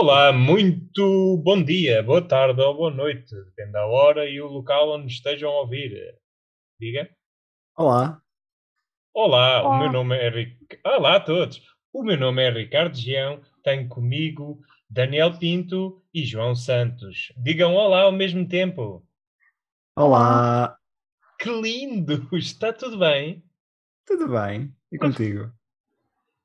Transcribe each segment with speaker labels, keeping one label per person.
Speaker 1: Olá, muito bom dia, boa tarde ou boa noite, depende da hora e o local onde estejam a ouvir. Diga.
Speaker 2: Olá.
Speaker 1: Olá, o
Speaker 3: Olá.
Speaker 1: meu nome é Ric... Olá a todos. O meu nome é Ricardo Gião, tenho comigo Daniel Pinto e João Santos. Digam olá ao mesmo tempo.
Speaker 2: Olá.
Speaker 1: Que lindo! Está tudo bem?
Speaker 2: Tudo bem? E contigo?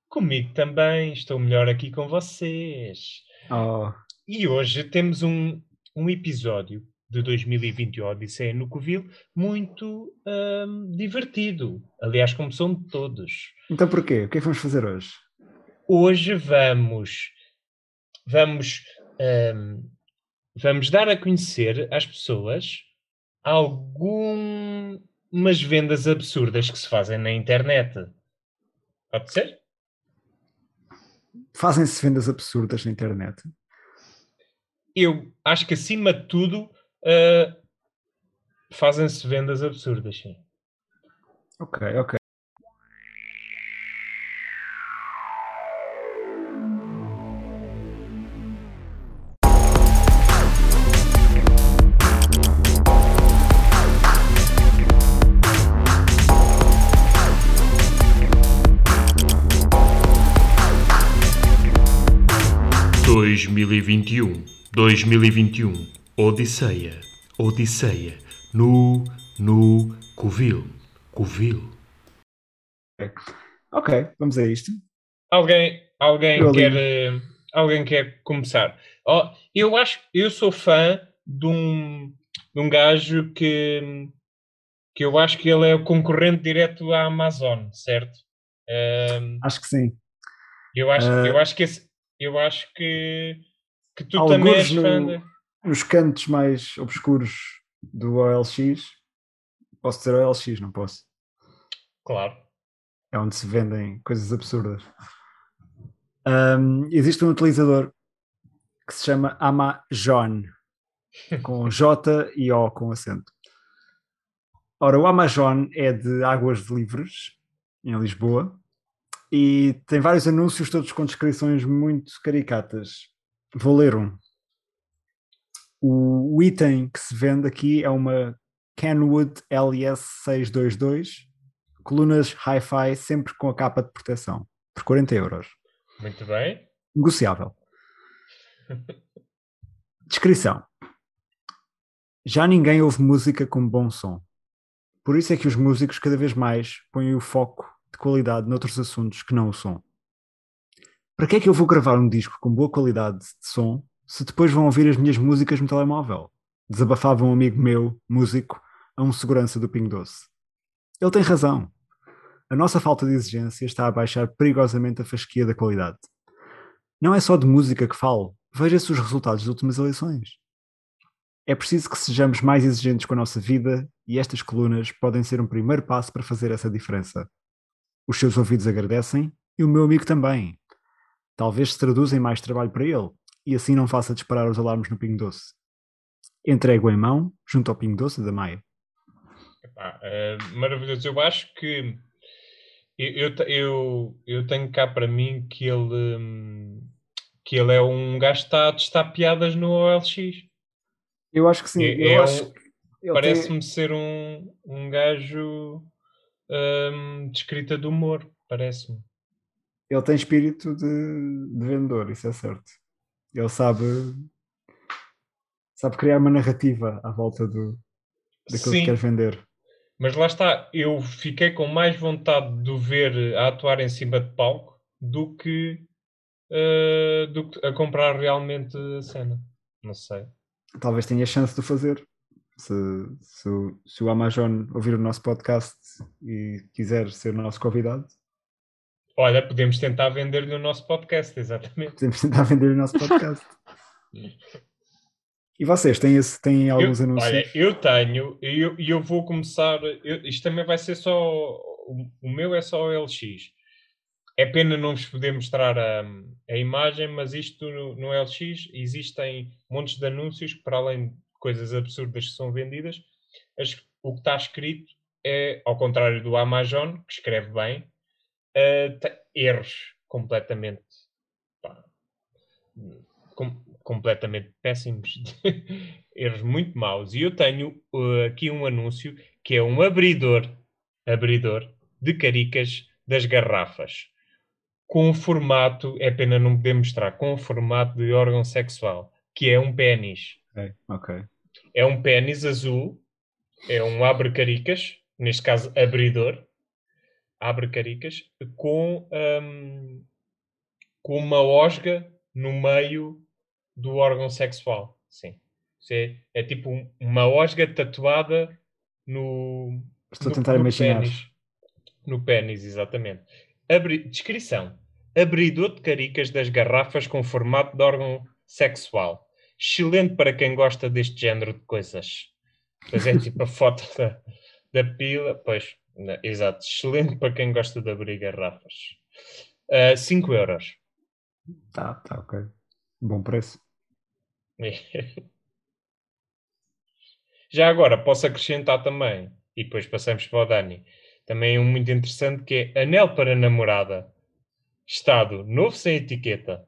Speaker 1: Comigo também, estou melhor aqui com vocês.
Speaker 2: Oh,
Speaker 1: E hoje temos um, um episódio de 2021 Odisseia no Covil muito ahm, divertido. Aliás, como são de todos.
Speaker 2: então porquê? O que é que vamos fazer hoje?
Speaker 1: Hoje vamos vamos ahm, vamos dar a conhecer às pessoas algumas vendas absurdas que se fazem na internet. Pode ser?
Speaker 2: Fazem-se vendas absurdas na internet?
Speaker 1: Eu acho que acima de tudo ah, fazem-se vendas absurdas, sim.
Speaker 2: Ok, ok.
Speaker 4: 2021, 2021, Odisseia, Odisseia, no, no, Covil, Covil.
Speaker 2: Ok, vamos a isto.
Speaker 1: Alguém, alguém
Speaker 2: eu
Speaker 1: quer, uh, alguém quer começar? Oh, eu acho, eu sou fã de um, de um gajo que, que eu acho que ele é o concorrente direto à Amazon, certo? Eh,
Speaker 2: acho que sim.
Speaker 1: Eu acho,
Speaker 2: uh,
Speaker 1: eu acho que esse, eu acho que que tu também és
Speaker 2: no-
Speaker 1: de...
Speaker 2: Nos cantos mais obscuros do OLX, posso dizer OLX, não posso.
Speaker 1: Claro.
Speaker 2: É onde se vendem coisas absurdas. Ahm, existe um utilizador que se chama Amazon, com J e O com acento. Ora, o Amazon é de Águas de Livres, em Lisboa, e tem vários anúncios, todos com descrições muito caricatas. Vou ler um. O, o item que se vende aqui é uma Kenwood LS622, colunas Hi-Fi, sempre com a capa de proteção, por 40 euros.
Speaker 1: Muito bem.
Speaker 2: Negociável. Descrição. Já ninguém ouve música com bom som. Por isso é que os músicos cada vez mais põem o foco de qualidade noutros assuntos que não o som. Para que é que eu vou gravar um disco com boa qualidade de som se depois vão ouvir as minhas músicas no telemóvel? Desabafava um amigo meu, músico, a um segurança do Pingo Doce. Ele tem razão. A nossa falta de exigência está a baixar perigosamente a fasquia da qualidade. Não é só de música que falo, veja-se os resultados das últimas eleições. É preciso que sejamos mais exigentes com a nossa vida e estas colunas podem ser um primeiro passo para fazer essa diferença. Os seus ouvidos agradecem e o meu amigo também. Talvez se traduza em mais trabalho para ele e assim não faça disparar os alarmes no Pingo Doce. Entrego em mão, junto ao Pingo Doce da Maia.
Speaker 1: Epá, eh, maravilhoso. Eu acho que eu, eu, eu, eu tenho cá para mim que ele, hum, que ele é um gajo que está a testar piadas no OLX.
Speaker 2: Eu acho que sim.
Speaker 1: É- é um- Parece-me ser um, um gajo hum, de escrita de humor. Parece-me.
Speaker 2: Ele tem espírito de, de vendedor, isso é certo. Ele sabe, sabe criar uma narrativa à volta do, daquilo
Speaker 1: Sim.
Speaker 2: que quer vender.
Speaker 1: Mas lá está, eu fiquei com mais vontade de o ver a atuar em cima de palco do que, eh, do que a comprar realmente a cena. Não sei.
Speaker 2: talvez tenha chance de fazer. Se, se, o- se o Amazon ouvir o nosso podcast e quiser ser o nosso convidado,
Speaker 1: Olha, podemos tentar vender-lhe o nosso podcast, exatamente.
Speaker 2: podemos tentar vender o nosso podcast. E vocês têm, esse, têm alguns
Speaker 1: eu,
Speaker 2: anúncios?
Speaker 1: Olha, eu tenho, e eu, eu vou começar. eu- isto também vai ser só. O, o meu é só o LX. É pena não vos poder mostrar a, a imagem, mas isto no, no LX existem montes de anúncios que, para além de coisas absurdas que são vendidas, as- o que está escrito é, ao contrário do Amazon, que escreve bem, tem erros completamente pá, com- completamente péssimos, erros muito maus. E eu tenho uh, aqui um anúncio que é um abridor, abridor de caricas das garrafas, com um formato, é pena não poder mostrar, com um formato de órgão sexual, que é um pênis.
Speaker 2: Ok, ok.
Speaker 1: É um pênis azul, é um abre-caricas, neste caso abridor, abre-caricas, com, hum, com uma osga no meio do órgão sexual. Sim. É, é tipo um- uma osga tatuada no.
Speaker 2: Estou a
Speaker 1: no-
Speaker 2: tentar
Speaker 1: no
Speaker 2: imaginar.
Speaker 1: Pênis. No pênis, exatamente. Abri- Descrição: abridor de caricas das garrafas com formato de órgão sexual. Excelente para quem gosta deste género de coisas. Pois é tipo a foto da, da pila. Pois, exato. Excelente para quem gosta de abrir garrafas. 5 euros.
Speaker 2: Tá, tá, ok. Bom preço.
Speaker 1: Já agora, posso acrescentar também, e depois passamos para o Dani, também um muito interessante que é anel para namorada. Estado, novo sem etiqueta.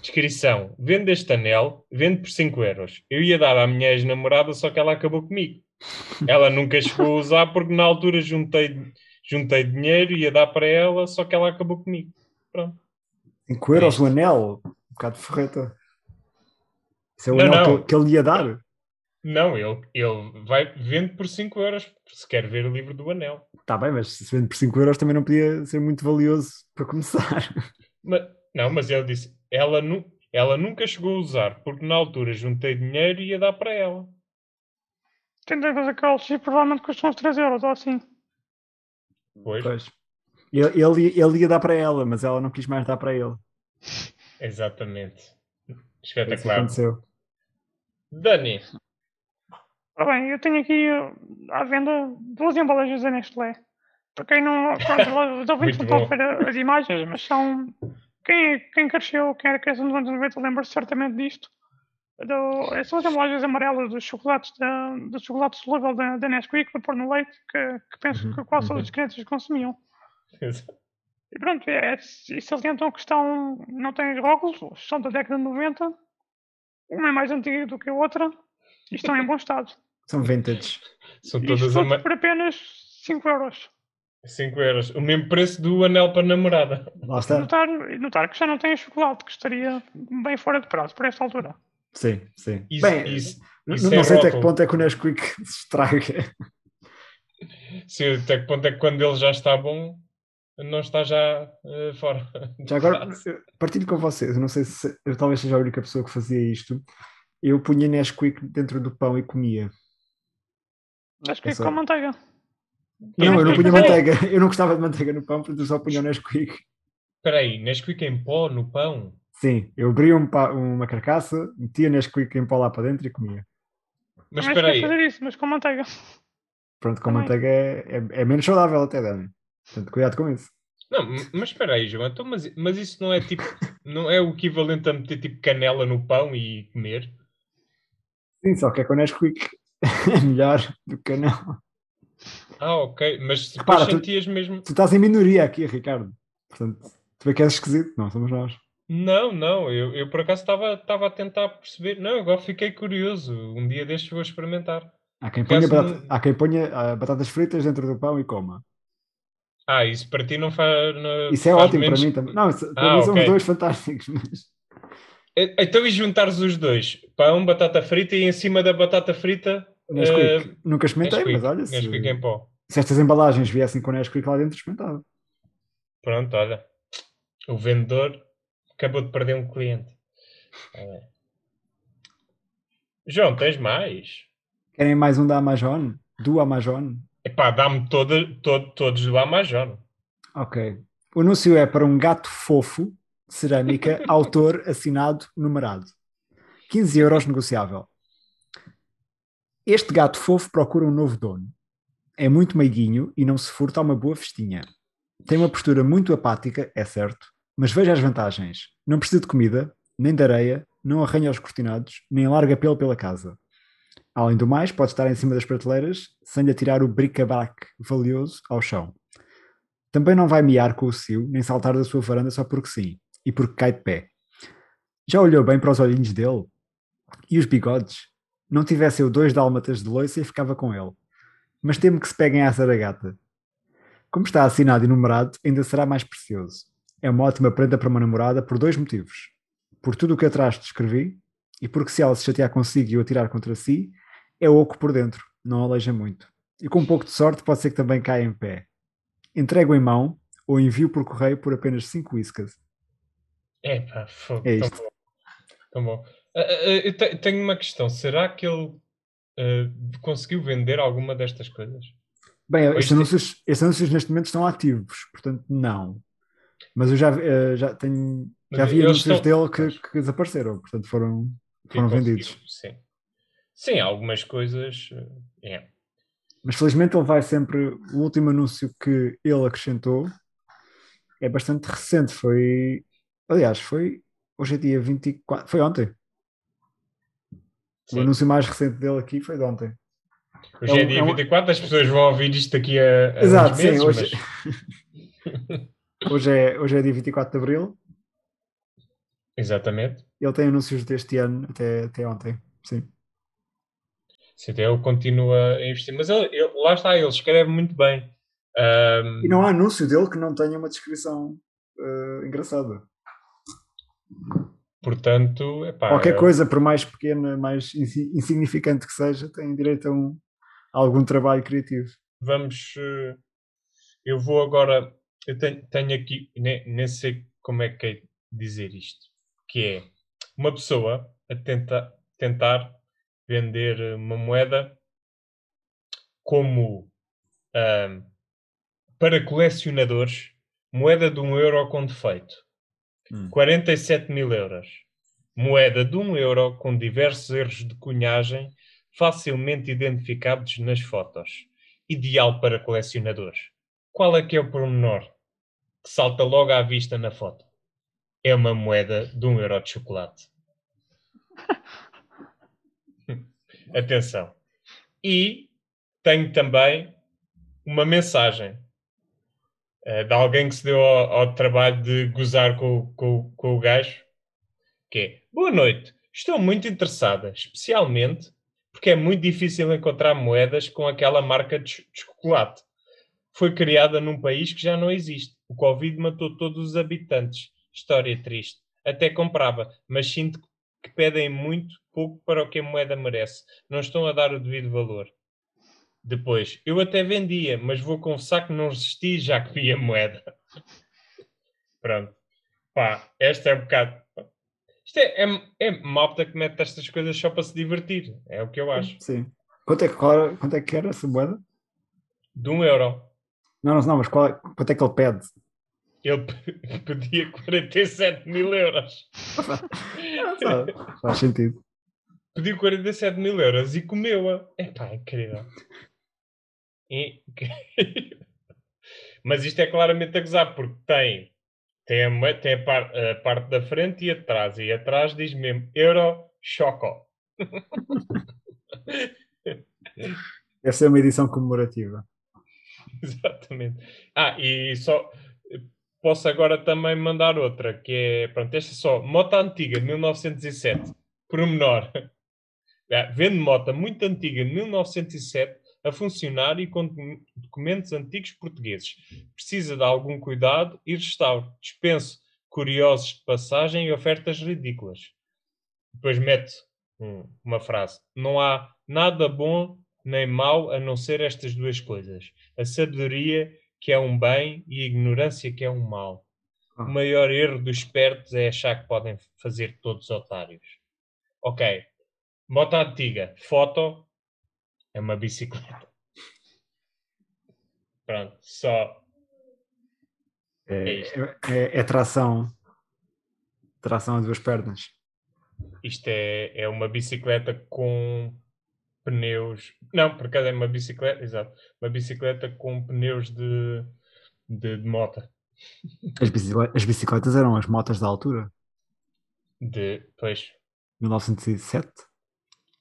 Speaker 1: Descrição, vende este anel, vende por 5 euros. Eu ia dar à minha ex-namorada, só que ela acabou comigo. Ela nunca chegou a usar porque na altura juntei, juntei dinheiro, ia dar para ela, só que ela acabou comigo. Pronto.
Speaker 2: 5 euros
Speaker 1: isto.
Speaker 2: o anel, um bocado de ferreta. Isso é o
Speaker 1: Não,
Speaker 2: anel
Speaker 1: não.
Speaker 2: que ele- que ele ia dar.
Speaker 1: Não, ele, ele vai, vende por 5 euros, se quer ver o livro do anel.
Speaker 2: Está bem, mas se vende por 5 euros também não podia ser muito valioso para começar.
Speaker 1: Ma- não, mas ele disse, ela, nu, ela nunca chegou a usar, porque na altura juntei dinheiro e ia dar para ela.
Speaker 3: Que o LX provavelmente custa uns 3 euros ou assim.
Speaker 1: Pois,
Speaker 2: Pois. Ele, ele, ele ia dar para ela, mas ela não quis mais dar para ele.
Speaker 1: exatamente. Espetacular.
Speaker 2: aconteceu.
Speaker 1: Dani,
Speaker 3: Ora bem, eu tenho aqui uh, à venda duas embalagens da Nestlé. Para quem não. Pronto, os ouvintes não estão a ver as imagens, mas são. Quem, quem cresceu, quem era criança nos anos 90, lembra-se certamente disto. Do, são as embalagens amarelas dos chocolates, da, dos chocolates solúvel da, da Nesquik, para pôr no leite, que, que penso
Speaker 2: Uhum,
Speaker 3: que quase
Speaker 2: uhum.
Speaker 3: todas as crianças consumiam. E pronto, é, e salientam que estão, não têm rótulos, são da década de 90, uma é mais antiga do que a outra, e estão em bom estado.
Speaker 2: São vintage.
Speaker 1: são todas
Speaker 3: isto
Speaker 1: a
Speaker 3: tudo por apenas 5 euros.
Speaker 1: 5 euros. O mesmo preço do anel para namorada.
Speaker 3: Notar, notar que já não tem chocolate, que estaria bem fora de prazo por esta altura.
Speaker 2: Sim, sim.
Speaker 1: Isso,
Speaker 2: Bem,
Speaker 1: isso, isso
Speaker 2: não
Speaker 1: é
Speaker 2: sei até que ponto é que o Nesquik se estraga.
Speaker 1: sim, até que ponto é que quando ele já está bom, não está já eh, fora.
Speaker 2: Já agora, partilho com vocês, eu não sei se eu talvez seja a única pessoa que fazia isto. Eu punha Nesquik dentro do pão e comia.
Speaker 3: Acho que
Speaker 2: Essa-
Speaker 3: com manteiga.
Speaker 2: Não, eu não punha
Speaker 3: Nesquik-
Speaker 2: manteiga. Eu não gostava de manteiga no pão, portanto eu só punha o Nesquik.
Speaker 1: Espera aí, Nesquik em pó no pão?
Speaker 2: Sim, eu abria um pa- uma carcaça, metia Nesquik em pó lá para dentro e comia.
Speaker 1: Mas espera
Speaker 3: a
Speaker 1: aí,
Speaker 3: fazer isso, mas com manteiga.
Speaker 2: Pronto, com
Speaker 3: Também.
Speaker 2: manteiga é, é- é menos saudável até, Dani. Portanto, cuidado com isso.
Speaker 1: Não, mas espera aí, João. Então, mas, mas isso não é tipo. Não é o equivalente a meter tipo canela no pão e comer?
Speaker 2: Sim, só que é com Nesquik. É melhor do que não.
Speaker 1: Ah, ok. Mas
Speaker 2: Repara, tu-
Speaker 1: sentias mesmo.
Speaker 2: Tu estás em minoria aqui, Ricardo. Portanto, tu é que és esquisito, não somos nós.
Speaker 1: Não, não. Eu, eu por acaso estava a tentar perceber. Não, agora fiquei curioso. Um dia destes vou experimentar.
Speaker 2: Há quem ponha, batata-
Speaker 1: não-
Speaker 2: há quem ponha ah, batatas fritas dentro do pão e coma.
Speaker 1: Ah, isso para ti não faz. não-
Speaker 2: Isso é
Speaker 1: faz
Speaker 2: ótimo
Speaker 1: menos-
Speaker 2: para mim também. Não, isso, para
Speaker 1: Ah,
Speaker 2: mim são os dois fantásticos. Mas...
Speaker 1: Então, e juntares os dois? Pão, batata frita e em cima da batata frita.
Speaker 2: Nesquik. Nunca experimentei,
Speaker 1: Nesquik.
Speaker 2: mas olha, se,
Speaker 1: Nesquik em pó.
Speaker 2: se estas embalagens viessem com Nesquik lá dentro, experimentava.
Speaker 1: Pronto, olha. O vendedor acabou de perder um cliente. Tá. João, tens mais?
Speaker 2: Querem mais um da Amazon? Do Amazon?
Speaker 1: Epá, dá-me toda, todo, todos do Amazon.
Speaker 2: Ok. O anúncio é para um gato fofo, cerâmica, autor assinado, numerado. 15 euros negociável. Este gato fofo procura um novo dono. É muito meiguinho e não se furta a uma boa festinha. Tem uma postura muito apática, é certo, mas veja as vantagens. Não precisa de comida, nem de areia, não arranha os cortinados, nem larga pelo pela casa. Além do mais, pode estar em cima das prateleiras sem lhe atirar o bric-a-brac valioso ao chão. Também não vai miar com o cio, nem saltar da sua varanda só porque sim, e porque cai de pé. Já olhou bem para os olhinhos dele? E os bigodes? Não tivesse eu dois dálmatas de loiça e ficava com ele. Mas temo que se peguem à zaragata. Como está assinado e numerado, ainda será mais precioso. É uma ótima prenda para uma namorada por dois motivos. Por tudo o que atrás te escrevi e porque se ela se chatear consigo e o atirar contra si, é oco por dentro, não aleija muito. E com um pouco de sorte pode ser que também caia em pé. Entrego em mão ou envio por correio por apenas 5 whiskas.
Speaker 1: Epá, fogo,
Speaker 2: É
Speaker 1: tão
Speaker 2: isto.
Speaker 1: bom. Tão bom. Ah, ah, ah, eu te- tenho uma questão. Será que ele ah, conseguiu vender alguma destas coisas?
Speaker 2: Bem, estes
Speaker 1: sim.
Speaker 2: anúncios, estes anúncios neste momento estão ativos, portanto não. Mas eu já, eh, já, tenho, já vi anúncios
Speaker 1: estão-
Speaker 2: dele que, que desapareceram, portanto foram, foram vendidos.
Speaker 1: Sim. Sim, algumas coisas. ah, É.
Speaker 2: Mas felizmente ele vai sempre. O último anúncio que ele acrescentou é bastante recente. Foi. Aliás, foi. Hoje é dia 24. Foi ontem. O
Speaker 1: Sim.
Speaker 2: anúncio mais recente dele aqui foi de ontem.
Speaker 1: Hoje
Speaker 2: É
Speaker 1: é, dia
Speaker 2: é um-
Speaker 1: 24, as pessoas vão ouvir isto daqui a, a
Speaker 2: Exato,
Speaker 1: uns
Speaker 2: sim,
Speaker 1: meses,
Speaker 2: hoje-
Speaker 1: mas-
Speaker 2: Hoje é, hoje é dia 24 de abril.
Speaker 1: Exatamente.
Speaker 2: Ele tem anúncios deste ano até, até ontem. Sim.
Speaker 1: Sim, então ele continua a investir. Mas ele, ele- lá está, ele escreve muito bem. Ahm,
Speaker 2: E não há anúncio dele que não tenha uma descrição eh, engraçada.
Speaker 1: portanto, epá,
Speaker 2: Qualquer
Speaker 1: é-
Speaker 2: coisa, por mais pequena, mais insi- insignificante que seja, tem direito a, um, a algum trabalho criativo.
Speaker 1: vamos. eh, Eu vou agora. Eu tenho, tenho aqui, nem, nem sei como é que é dizer isto, que é uma pessoa a tenta, tentar vender uma moeda como ahm, para colecionadores, moeda de um euro com defeito.
Speaker 2: Hum.
Speaker 1: 47 mil euros. Moeda de 1 euro com diversos erros de cunhagem facilmente identificados nas fotos. Ideal para colecionadores. Qual é que é o pormenor que salta logo à vista na foto? É uma moeda de 1 euro de chocolate. Atenção. E tenho também uma mensagem eh, de alguém que se deu ao, ao trabalho de gozar com, com, com o gajo, que é Boa noite, estou muito interessada, especialmente porque é muito difícil encontrar moedas com aquela marca de, de chocolate. Foi criada num país que já não existe. O Covid matou todos os habitantes. História triste. Até comprava, mas sinto que pedem muito pouco para o que a moeda merece. Não estão a dar o devido valor. Depois, eu até vendia, mas vou confessar que não resisti já que vi a moeda. Pronto. Pá, esta é um bocado. Isto é, é, é malta que mete estas coisas só para se divertir. É o que eu acho.
Speaker 2: Sim. Quanto é, que- quanto é que era essa moeda?
Speaker 1: De um euro.
Speaker 2: Não, não, não, mas qual é- quanto é que ele pede?
Speaker 1: Ele pe- pedia 47 mil euros.
Speaker 2: Faz- Faz sentido.
Speaker 1: Pediu 47 mil euros e comeu-a. Epá, incrível. E- Mas isto é claramente a gozar, porque tem, tem, a, tem a, par- a parte da frente e atrás. E atrás diz mesmo Euro Choco.
Speaker 2: Deve ser uma edição comemorativa.
Speaker 1: Exatamente. Ah, e só posso agora também mandar outra, que é, pronto, esta é só, moto antiga, 1907, pormenor. Ah, Vende moto muito antiga, de 1907, a funcionar e com docu- documentos antigos portugueses. Precisa de algum cuidado e restauro. Dispenso curiosos de passagem e ofertas ridículas. Depois mete uma frase. Não há nada bom nem mau a não ser estas duas coisas. A sabedoria, que é um bem, e a ignorância, que é um mal.
Speaker 2: Ah.
Speaker 1: O maior erro dos espertos é achar que podem fazer todos otários. Ok. Moto antiga. Foto é uma bicicleta. Pronto. Só.
Speaker 2: É,
Speaker 1: É
Speaker 2: é- é- é tração. Tração a duas pernas.
Speaker 1: Isto é, é uma bicicleta com pneus. Não, por acaso é uma bicicleta. Exato. Uma bicicleta com pneus de, de, de moto.
Speaker 2: As bicicletas, as bicicletas eram as motas da altura.
Speaker 1: De. Pois.
Speaker 2: 1907.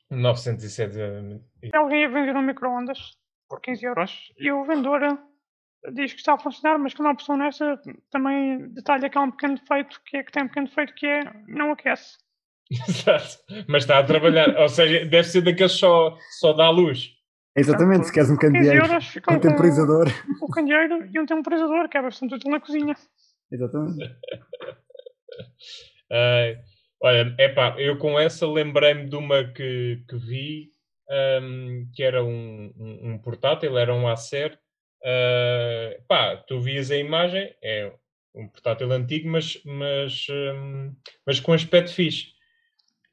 Speaker 1: 907. exatamente.
Speaker 3: Alguém ia vender um micro-ondas por 15 euros e o vendedor diz que está a funcionar, mas quando a opção nessa também detalha que há um pequeno defeito, que é que tem um pequeno defeito que é não aquece.
Speaker 1: Exato. Mas está a trabalhar. Ou seja, deve ser daqueles só, só dá luz.
Speaker 2: Exatamente, se queres um
Speaker 3: 15
Speaker 2: candeeiro, um temporizador.
Speaker 3: o candeeiro e um temporizador, que é bastante útil na cozinha.
Speaker 2: Exatamente.
Speaker 1: Ai, olha, epá, eu com essa lembrei-me de uma que, que vi, ahm, que era um, um, um portátil, era um Acer. Ah, pá, tu vias a imagem, é um portátil antigo, mas, mas, hum, mas com aspecto fixe.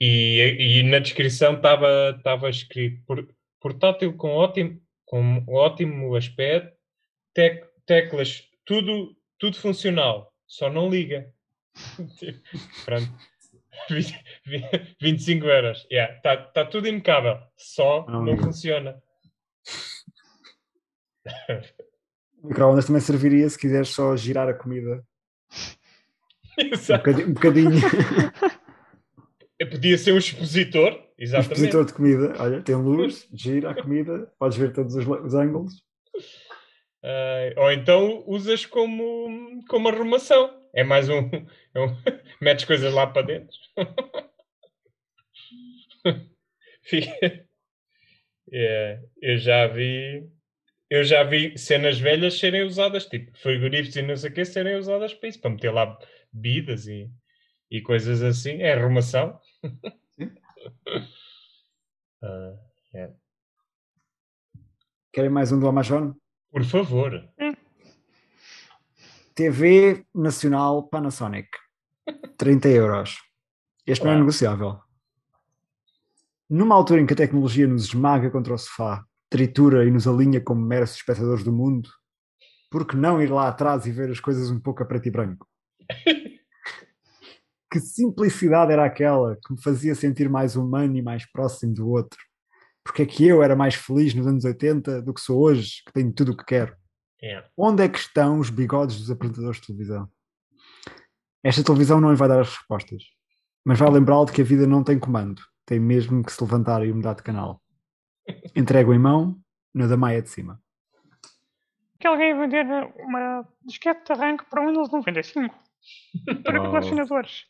Speaker 1: E, e na descrição estava estava escrito por- portátil com ótimo, com ótimo aspecto, tec- teclas, tudo, tudo funcional, só não liga. Tipo, Pronto. 20 vi- 25 euros. Está yeah, tá, tá tudo impecável, só
Speaker 2: Não
Speaker 1: não funciona.
Speaker 2: O micro-ondas também serviria se quiseres só girar a comida um
Speaker 1: Exato.
Speaker 2: bocadinho. Um bocadinho.
Speaker 1: Podia ser um expositor,
Speaker 2: um
Speaker 1: exatamente.
Speaker 2: expositor de comida. Olha, tem luz, gira a comida, podes ver todos os, os ângulos.
Speaker 1: Ah, ou então usas como, como arrumação. É mais um. é um- metes coisas lá para dentro. Fica- eu já vi. Eu já vi cenas velhas serem usadas, tipo frigoríficos e não sei o que, serem usadas para isso, para meter lá bebidas e, e coisas assim. É arrumação.
Speaker 2: Sim.
Speaker 1: Ah,
Speaker 2: Querem mais um do Amazon?
Speaker 1: por favor.
Speaker 2: TV Nacional Panasonic. 30 euros. Este não é
Speaker 1: Uau.
Speaker 2: negociável. Numa altura em que a tecnologia nos esmaga contra o sofá, tritura e nos alinha como meros espectadores do mundo, por que não ir lá atrás e ver as coisas um pouco a preto e branco? que simplicidade era aquela que me fazia sentir mais humano e mais próximo do outro? Porque é que eu era mais feliz nos anos 80 do que sou hoje, que tenho tudo o que quero?
Speaker 1: É.
Speaker 2: Onde é que estão os bigodes dos apresentadores de televisão? Esta televisão não lhe vai dar as respostas, mas vai lembrá-lo de que a vida não tem comando, tem mesmo que se levantar e mudar de canal. Entrego em mão, na da maia de cima.
Speaker 3: Que alguém ia vender uma disquete de arranque para o Windows 95 para
Speaker 2: Uau.
Speaker 3: colecionadores.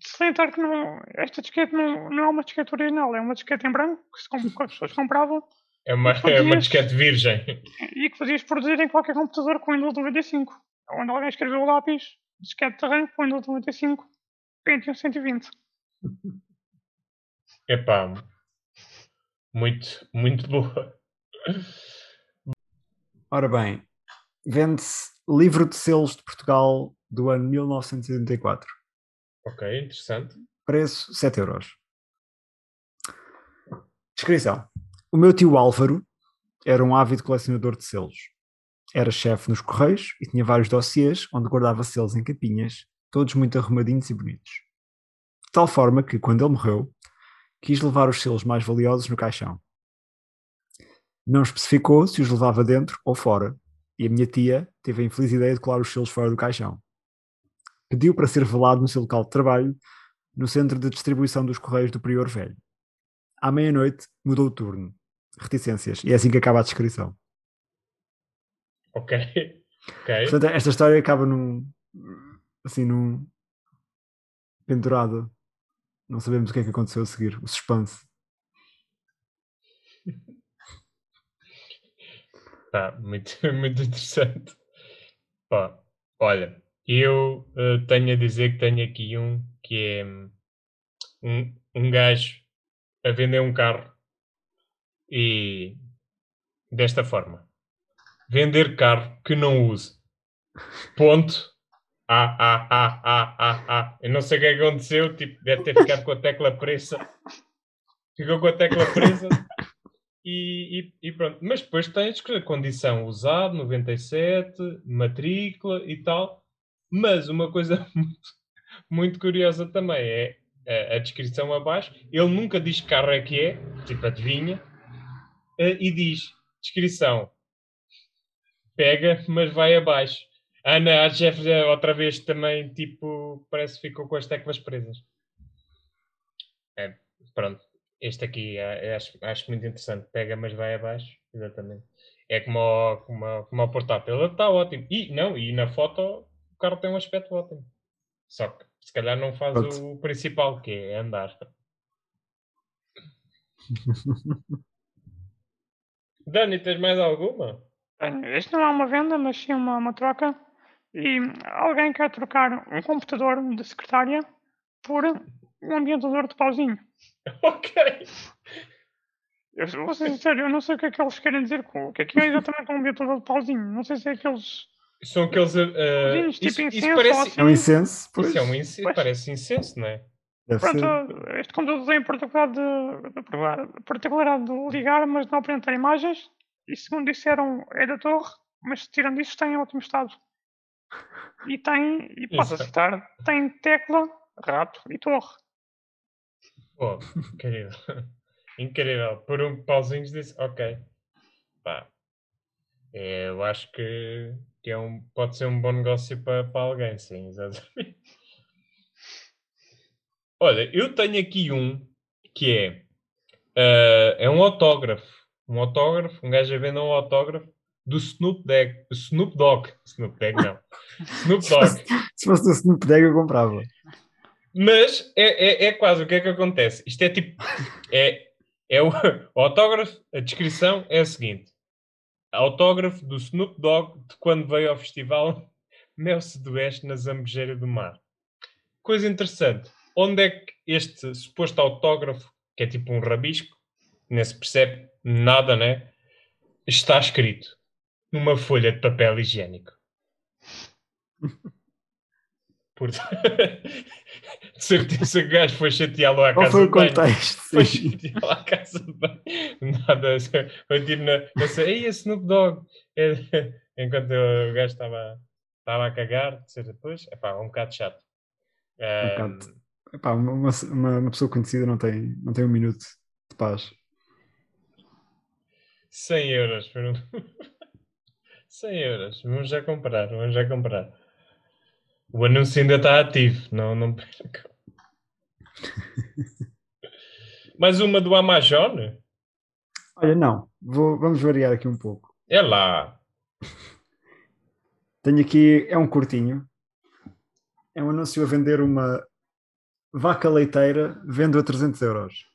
Speaker 3: Salientar que não, esta disquete não, não é uma disquete original, é uma disquete em branco que, que as pessoas compravam
Speaker 1: É uma, é uma disquete virgem.
Speaker 3: e que podias produzir em qualquer computador com Windows 95. Onde alguém escreveu o lápis, disquete de arranque, Windows 95, Pentium 120.
Speaker 1: Epá, muito, muito boa.
Speaker 2: Ora bem, vende-se livro de selos de Portugal do ano 1984.
Speaker 1: Ok, interessante.
Speaker 2: Preço 7 euros. Descrição. O meu tio Álvaro era um ávido colecionador de selos. Era chefe nos Correios e tinha vários dossiês onde guardava selos em capinhas, todos muito arrumadinhos e bonitos. De tal forma que, quando ele morreu, quis levar os selos mais valiosos no caixão. Não especificou se os levava dentro ou fora, e a minha tia teve a infeliz ideia de colar os selos fora do caixão. Pediu para ser velado no seu local de trabalho no centro de distribuição dos Correios do Prior Velho. À meia-noite mudou o turno. Reticências. E é assim que acaba a descrição.
Speaker 1: Ok. Ok.
Speaker 2: Portanto, esta história acaba num. assim, num. pendurado. Não sabemos o que é que aconteceu a seguir. O suspense.
Speaker 1: Tá, muito, muito interessante. Pá, olha, eu eh, tenho a dizer que tenho aqui um que é hum, um, um gajo a vender um carro e desta forma. Vender carro que não use. Ponto. Ah, ah, ah, ah, ah, ah. Eu não sei o que é aconteceu, tipo, deve ter ficado com a tecla presa. Ficou com a tecla presa e, e- e pronto. Mas depois tens condição usado, 97, matrícula e tal. Mas uma coisa muito, muito curiosa também é a, a descrição abaixo. Ele nunca diz que carro é que é, tipo adivinha, eh, e diz, descrição, pega, mas vai abaixo. Ana a eh, outra vez também, tipo, parece que ficou com as teclas presas. É, pronto. Este aqui eh, acho, acho muito interessante. Pega, mas vai abaixo. Exatamente. É como, o- como o portátil. Ele está ótimo. E, não, e na foto o carro tem um aspecto ótimo. Só que se calhar não faz
Speaker 2: Pronto.
Speaker 1: o principal, que é andar. Dani, tens mais alguma?
Speaker 3: Isto não é uma venda, mas sim uma, uma troca. E alguém quer trocar um computador de secretária por um ambientador de pauzinho.
Speaker 1: Ok.
Speaker 3: Eu vou ser sincero, eu não sei o que é que eles querem dizer com o que é que é exatamente um ambientador de pauzinho. Não sei se é aqueles.
Speaker 1: São aqueles. uh,
Speaker 3: Pauzinhos, tipo
Speaker 1: isso, isso
Speaker 3: incenso ou
Speaker 1: parece,
Speaker 3: assim.
Speaker 2: É um incenso, pois.
Speaker 1: isso é um incenso,
Speaker 3: Pois.
Speaker 1: parece incenso, não é?
Speaker 2: Deve
Speaker 3: Pronto,
Speaker 2: ser.
Speaker 3: este computador tem a particularidade de, de- particularidade de ligar, mas não apresentar imagens. E segundo disseram, é da torre, mas tirando isso, tem em ótimo estado. E tem, e posso
Speaker 1: Exato.
Speaker 3: citar, tem tecla, rato e torre.
Speaker 1: Pô, incrível. incrível. Por um pauzinho disse, ok. Pá. É, eu acho que, que é um, pode ser um bom negócio para, para alguém, sim, exatamente. Olha, eu tenho aqui um que é, ah, é um autógrafo. Um autógrafo, um gajo a vender um autógrafo do Snoop Dogg. Snoop Dogg. Snoop Dogg não. Snoop Dogg.
Speaker 2: Se fosse do Snoop Dogg, eu comprava.
Speaker 1: Mas é, é, é quase o que é que acontece. Isto é tipo. É, é o, o autógrafo, a descrição é a seguinte: autógrafo do Snoop Dogg de quando veio ao festival Mel Sudoeste na Zambujeira do Mar. Coisa interessante: onde é que este suposto autógrafo, que é tipo um rabisco, nem se percebe nada, né? Está escrito numa folha de papel higiênico. Por... De certeza que o gajo foi chateá-lo à
Speaker 2: Qual
Speaker 1: casa
Speaker 2: foi o contexto?
Speaker 1: Foi chateá-lo à casa de banho. Nada. Foi tipo na. Pensei, ei, esse Snoop Dogg. É, Enquanto o gajo estava estava a cagar, de ser depois. É pá, um bocado chato.
Speaker 2: Um bocado. Epá, uma, uma, uma pessoa conhecida não tem, não tem um minuto de paz.
Speaker 1: 100 euros. Por um... 100 euros. Vamos já comprar. Vamos já comprar. O anúncio ainda está ativo. Não, não percam. Mais uma do Amazon?
Speaker 2: Olha, não. Vou- vamos variar aqui um pouco.
Speaker 1: É lá.
Speaker 2: Tenho aqui, é um curtinho. É um anúncio a vender uma vaca leiteira, vendo a 300 euros.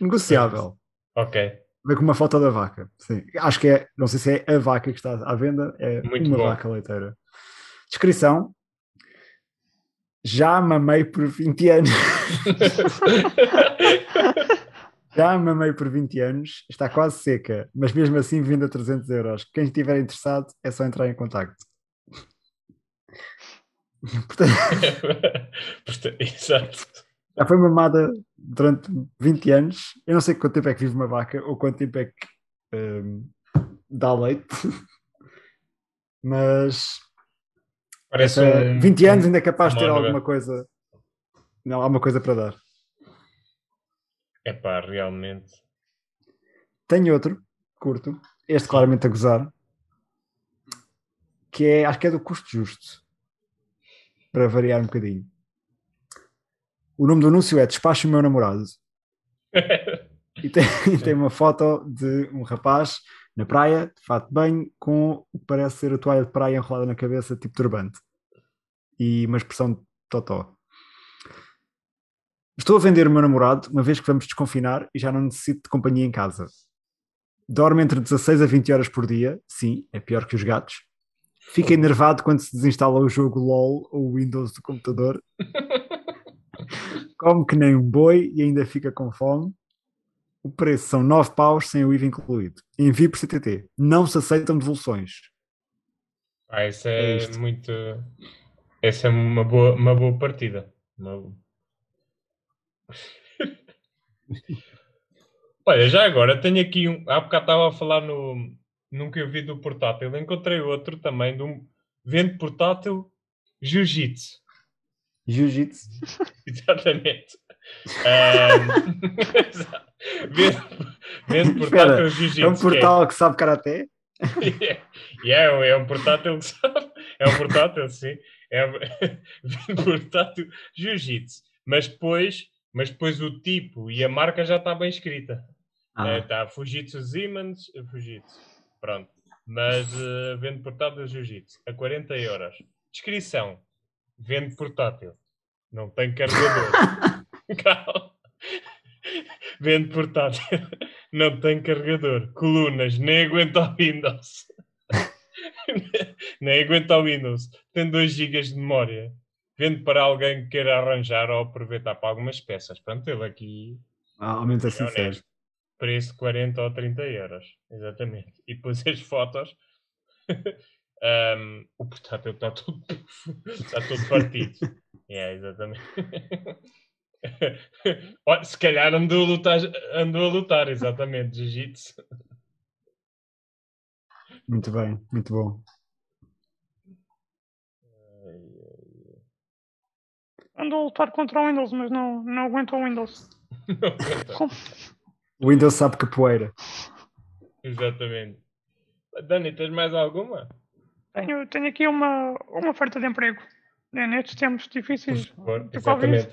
Speaker 2: Negociável.
Speaker 1: Ok.
Speaker 2: Vem com uma foto da vaca. Sim. Acho que é, não sei se é a vaca que está à venda, é
Speaker 1: Muito
Speaker 2: uma
Speaker 1: bom.
Speaker 2: vaca leiteira. Descrição. Já mamei por 20 anos. Já mamei por 20 anos, está quase seca, mas mesmo assim vende a 300 euros. Quem estiver interessado é só entrar em contacto. Portanto,
Speaker 1: Exato.
Speaker 2: já foi mamada durante 20 anos. Eu não sei quanto tempo é que vive uma vaca ou quanto tempo é que hum, dá leite, mas
Speaker 1: Parece
Speaker 2: eh,
Speaker 1: um,
Speaker 2: 20 anos ainda é capaz de ter
Speaker 1: uma
Speaker 2: alguma coisa. Não, há uma coisa para dar.
Speaker 1: É pá, realmente.
Speaker 2: Tenho outro, curto, este claramente a gozar, que é, acho que é do custo justo, para variar um bocadinho. O nome do anúncio é Despacho o meu namorado. E tem, e tem uma foto de um rapaz na praia, de fato de banho, com o que parece ser a toalha de praia enrolada na cabeça, tipo turbante. E uma expressão de totó. Estou a vender o meu namorado, uma vez que vamos desconfinar e já não necessito de companhia em casa. Dorme entre 16 a 20 horas por dia, sim, é pior que os gatos. Fica enervado quando se desinstala o jogo LOL ou o Windows do computador. Come que nem um boi e ainda fica com fome. O preço são 9 paus sem o IVA incluído. Envie por CTT. Não se aceitam devoluções.
Speaker 1: Ah, isso
Speaker 2: É
Speaker 1: é, muito. Essa é uma boa, uma boa partida. Uma- Olha, já agora tenho aqui um. Há bocado estava a falar no, num que eu vi do portátil. Encontrei outro também de um vende portátil Jiu-Jitsu.
Speaker 2: Jiu-Jitsu.
Speaker 1: Exatamente.
Speaker 2: Espera,
Speaker 1: portátil Jiu-Jitsu.
Speaker 2: É um
Speaker 1: que
Speaker 2: portal que sabe karaté?
Speaker 1: E é, é um portátil que sabe. É um portátil, sim. É um portátil jiu-jitsu. Mas depois, mas depois o tipo e a marca já está bem escrita.
Speaker 2: Ah,
Speaker 1: Está Fujitsu Siemens, Fujitsu. Pronto. Mas uh, vendo portátil jiu-jitsu a 40 euros. Descrição. Vendo portátil. Não tem carregador. Calma. Vendo portátil. Não tem carregador. Colunas. Nem aguenta o Windows. Nem aguenta o Windows. Tem 2 GB de memória. Vendo para alguém que queira arranjar ou aproveitar para algumas peças. Pronto, ele aqui
Speaker 2: Ah, aumenta
Speaker 1: é
Speaker 2: sincero.
Speaker 1: Preço 40 ou 30 euros. Exatamente. E depois as fotos. Ahm, o portátil está todo, está todo partido. É, exatamente. Se calhar andou a lutar, andou a lutar exatamente, jiu-jitsu.
Speaker 2: Muito bem, muito bom.
Speaker 3: Andou a lutar contra o Windows, mas não, não aguenta o Windows.
Speaker 2: O Windows sabe capoeira.
Speaker 1: Exatamente. Dani, tens mais alguma?
Speaker 3: Tenho, tenho aqui uma, uma oferta de emprego. Nestes tempos difíceis
Speaker 1: Por-
Speaker 3: do Covid.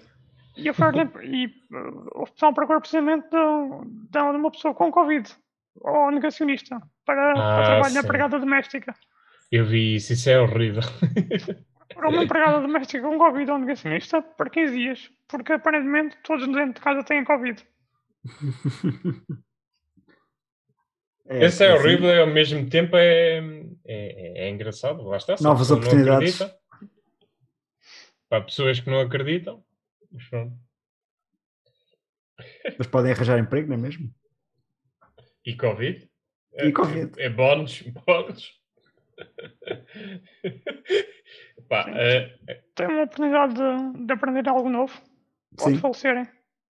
Speaker 3: E a oferta de, e uh, o pessoal procura precisamente de, de uma pessoa com Covid ou negacionista para, para
Speaker 1: Ah,
Speaker 3: trabalho na
Speaker 1: sim.
Speaker 3: empregada doméstica.
Speaker 1: Eu vi isso, isso é horrível.
Speaker 3: Para uma empregada doméstica com Covid ou negacionista para 15 dias, porque aparentemente todos dentro de casa têm Covid.
Speaker 1: Esse é
Speaker 2: assim,
Speaker 1: horrível e ao mesmo tempo é, é, é engraçado. Lá está.
Speaker 2: Novas oportunidades.
Speaker 1: Para pessoas que não acreditam. Mas pronto.
Speaker 2: Mas podem arranjar emprego, não é mesmo?
Speaker 1: E Covid?
Speaker 2: E Covid.
Speaker 1: É, é bónus. bónus. Pá,
Speaker 3: Sim.
Speaker 1: eh,
Speaker 3: Têm uma oportunidade de, de aprender algo novo. Pode
Speaker 2: Sim.
Speaker 3: falecerem.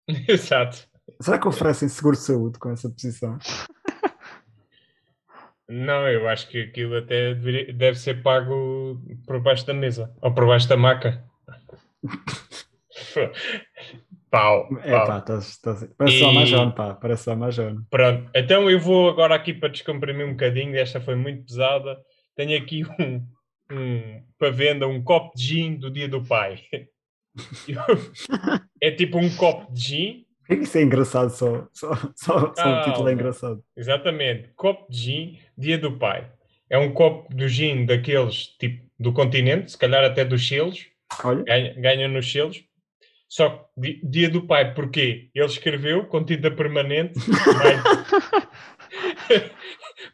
Speaker 1: exato.
Speaker 2: Será que oferecem seguro de saúde com essa posição?
Speaker 1: Não, eu acho que aquilo até deve ser pago por baixo da mesa ou por baixo da maca. Pau,
Speaker 2: É pá, estás- estás- parece só
Speaker 1: E-
Speaker 2: a Majone, pá, parece só a Majone.
Speaker 1: Pronto, então eu vou agora aqui para descomprimir um bocadinho, esta foi muito pesada. Tenho aqui um, um para venda, um copo de gin do dia do pai. é tipo um copo de gin,
Speaker 2: isso é engraçado só? Só, só, só o título é engraçado.
Speaker 1: exatamente, copo de gin, dia do pai. É um copo do gin daqueles tipo do continente, se calhar até dos selos,
Speaker 2: Olha,
Speaker 1: ganha, ganham nos selos. Só que di- dia do pai, porquê? Ele escreveu com tinta permanente My,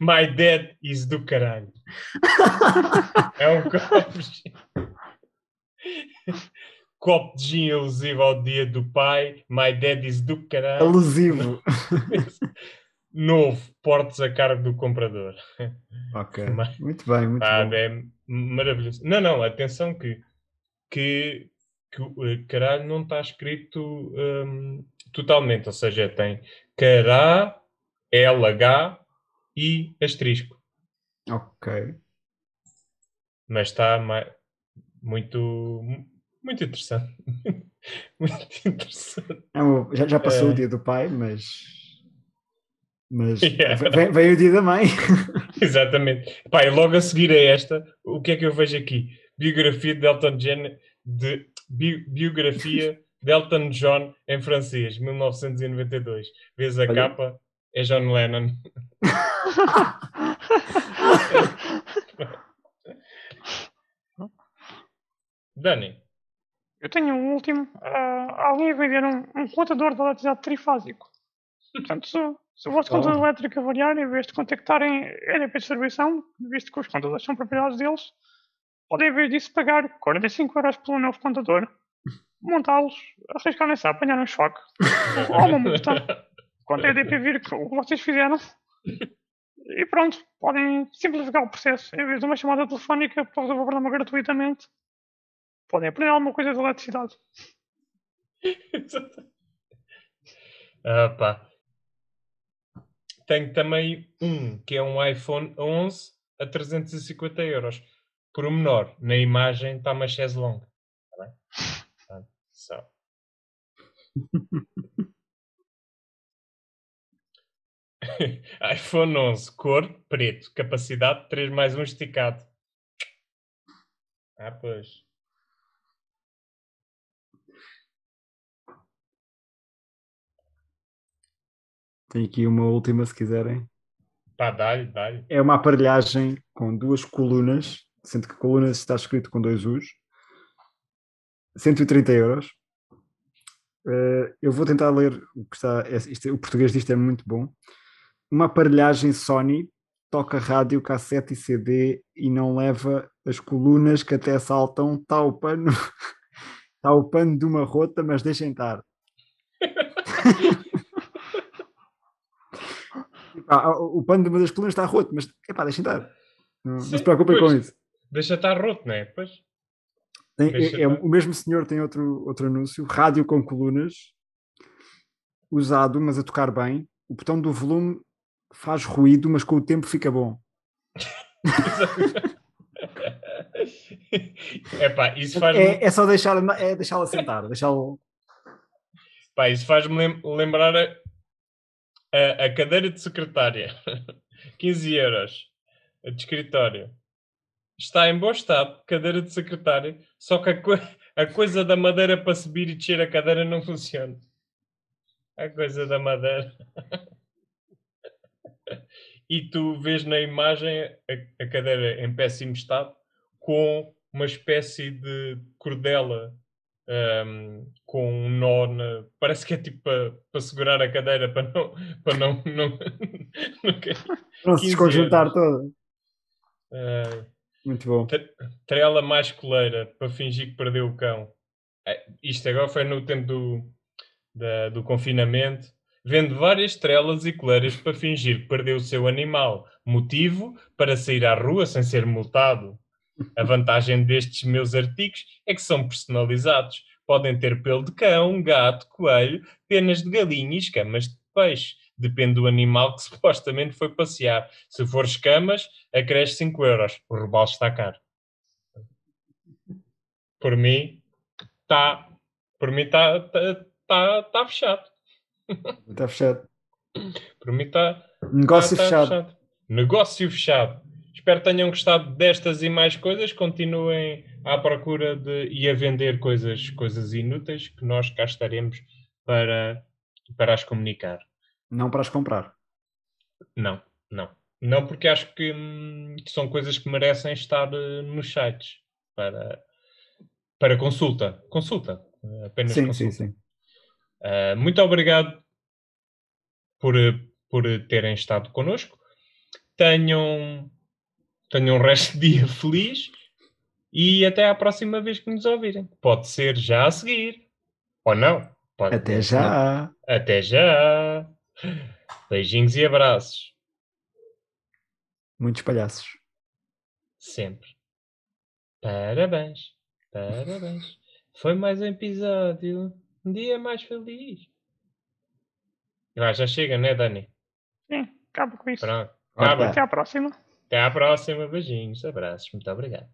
Speaker 1: My dad is do caralho. É um copo de gin. Copo de gin alusivo ao dia do pai. My dad is do caralho.
Speaker 2: alusivo.
Speaker 1: Novo, portes a cargo do comprador.
Speaker 2: Ok,
Speaker 1: Mas-
Speaker 2: muito bem, muito
Speaker 1: Pá,
Speaker 2: bom.
Speaker 1: é maravilhoso. Não, não, atenção que, que, que o eh, caralho não está escrito hum, totalmente, ou seja, tem cará, LH e asterisco,
Speaker 2: Ok.
Speaker 1: mas está muito, muito interessante. muito interessante.
Speaker 2: É um- já, já passou
Speaker 1: É.
Speaker 2: o dia do pai, mas. Mas
Speaker 1: Yeah.
Speaker 2: vem, vem o dia da mãe.
Speaker 1: Exatamente. E logo a seguir a esta, o que é que eu vejo aqui? Biografia de Elton John, de, bi- biografia de Elton John em francês, 1992. Vês a
Speaker 2: Olha.
Speaker 1: capa, é John Lennon. Dani,
Speaker 3: Eu tenho um último. ah, alguém a vender um, um contador de eletricidade trifásico. Portanto, se, se o vosso
Speaker 2: Oh.
Speaker 3: contador elétrico variar, em vez de contactarem a EDP Distribuição, visto que os contadores são propriedades deles, podem, em vez disso, pagar 45 euros pelo novo contador, montá-los, arriscarem-se a apanhar um choque ou uma multa, vir que o que vocês fizeram. E pronto, podem simplificar o processo. Em vez de uma chamada telefónica para resolver o problema gratuitamente, podem aprender alguma coisa de eletricidade.
Speaker 1: Ah, pá. Tenho também um, que é um iPhone 11 a 350 euros. Por um menor, na imagem está uma chaise longa. Está bem? Portanto, só. iPhone 11, cor preto, capacidade 3 mais 1 esticado. Ah, pois.
Speaker 2: Tenho aqui uma última se quiserem.
Speaker 1: Pá, dá-lhe, dá-lhe.
Speaker 2: É uma aparelhagem com duas colunas, sendo que colunas está escrito com dois U's. 130 euros. Eh, eu vou tentar ler o que está. é- isto o português disto é muito bom. Uma aparelhagem Sony toca rádio, cassete e CD e não leva as colunas que até saltam. Está o pano, está o pano de uma rota, mas deixem estar. Epá, o pano de uma das colunas está roto, mas epá, deixem estar. Não, não se preocupem com
Speaker 1: pois.
Speaker 2: isso.
Speaker 1: Deixa estar roto, não é? Pois.
Speaker 2: Tem- é- é- o mesmo senhor tem outro, outro anúncio, rádio com colunas, usado, mas a tocar bem. O botão do volume faz ruído, mas com o tempo fica bom.
Speaker 1: Epá, isso faz
Speaker 2: É, é só deixar, é deixá-la sentar, deixá-lo.
Speaker 1: Pá, isso faz-me lem- lembrar a, a, a cadeira de secretária. 15 euros. A de escritório. Está em bom estado, cadeira de secretária, só que a, co- a coisa da madeira para subir e descer a cadeira não funciona. A coisa da madeira. e tu vês na imagem a, a cadeira em péssimo estado com uma espécie de cordela ahm, com um nó na... Parece que é tipo para, segurar a cadeira para não... Para não, não, não.
Speaker 2: Não se
Speaker 1: 15
Speaker 2: desconjuntar toda.
Speaker 1: Ah,
Speaker 2: Muito bom.
Speaker 1: tre- trela mais coleira para fingir que perdeu o cão. É, isto agora foi no tempo do, da- do confinamento. Vende várias trelas e coleiras para fingir que perdeu o seu animal. Motivo para sair à rua sem ser multado. A vantagem destes meus artigos é que são personalizados. Podem ter pelo de cão, gato, coelho, penas de galinha e escamas de peixe. Depende do animal que supostamente foi passear. Se for escamas, acresce 5 euros. O robalo está caro. Por mim, está. Por mim, está tá, tá, tá fechado.
Speaker 2: Está fechado.
Speaker 1: Por mim, está.
Speaker 2: Negócio
Speaker 1: tá- tá
Speaker 2: fechado.
Speaker 1: Negócio fechado. Espero que tenham gostado destas e mais coisas. Continuem à procura de, e a vender coisas, coisas inúteis que nós cá estaremos para, para as comunicar.
Speaker 2: Não para as comprar.
Speaker 1: Não, não. Não, porque acho que hum, são coisas que merecem estar eh, nos sites para, para consulta. Consulta. eh, Apenas
Speaker 2: Sim,
Speaker 1: consulta.
Speaker 2: sim, sim.
Speaker 1: Uh, muito obrigado por, uh, por uh, terem estado connosco. Tenham, tenham um resto de dia feliz e até à próxima vez que nos ouvirem. Pode ser já a seguir. Ou não. Pode
Speaker 2: Até já.
Speaker 1: Até já. Beijinhos e abraços.
Speaker 2: Muitos palhaços.
Speaker 1: Sempre. Parabéns. Parabéns. Foi mais um episódio. Um dia mais feliz. Ah, já chega, né, Dani?
Speaker 3: Sim, acaba com isso.
Speaker 1: Pronto. Acaba.
Speaker 3: Até à próxima.
Speaker 1: Até à próxima. Beijinhos, abraços. Muito obrigado.